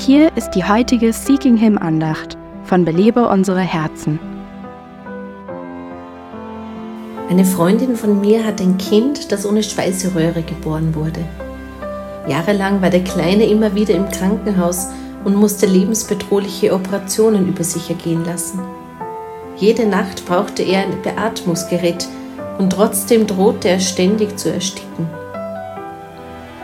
Hier ist die heutige Seeking Him Andacht von Belebe unsere Herzen. Eine Freundin von mir hat ein Kind, das ohne Speiseröhre geboren wurde. Jahrelang war der Kleine immer wieder im Krankenhaus und musste lebensbedrohliche Operationen über sich ergehen lassen. Jede Nacht brauchte er ein Beatmungsgerät und trotzdem drohte er ständig zu ersticken.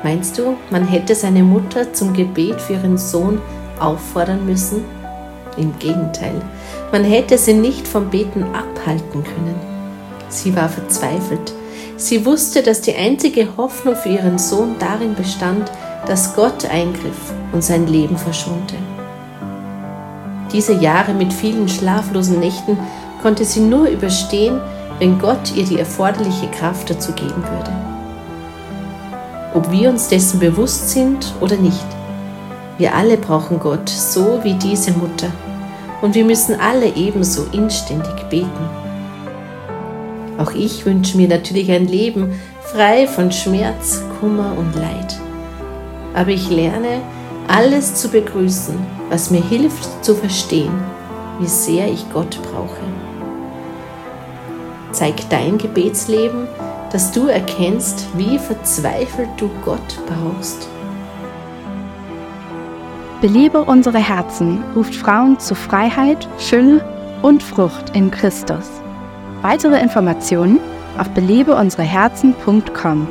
Meinst du, man hätte seine Mutter zum Gebet für ihren Sohn auffordern müssen? Im Gegenteil, man hätte sie nicht vom Beten abhalten können. Sie war verzweifelt. Sie wusste, dass die einzige Hoffnung für ihren Sohn darin bestand, dass Gott eingriff und sein Leben verschonte. Diese Jahre mit vielen schlaflosen Nächten konnte sie nur überstehen, wenn Gott ihr die erforderliche Kraft dazu geben würde. Ob wir uns dessen bewusst sind oder nicht, wir alle brauchen Gott so wie diese Mutter und wir müssen alle ebenso inständig beten. Auch ich wünsche mir natürlich ein Leben frei von Schmerz, Kummer und Leid. Aber ich lerne, alles zu begrüßen, was mir hilft zu verstehen, wie sehr ich Gott brauche. Zeig dein Gebetsleben, dass du erkennst, wie verzweifelt du Gott brauchst. Belebe unsere Herzen ruft Frauen zu Freiheit, Fülle und Frucht in Christus. Weitere Informationen auf belebeunsereherzen.com.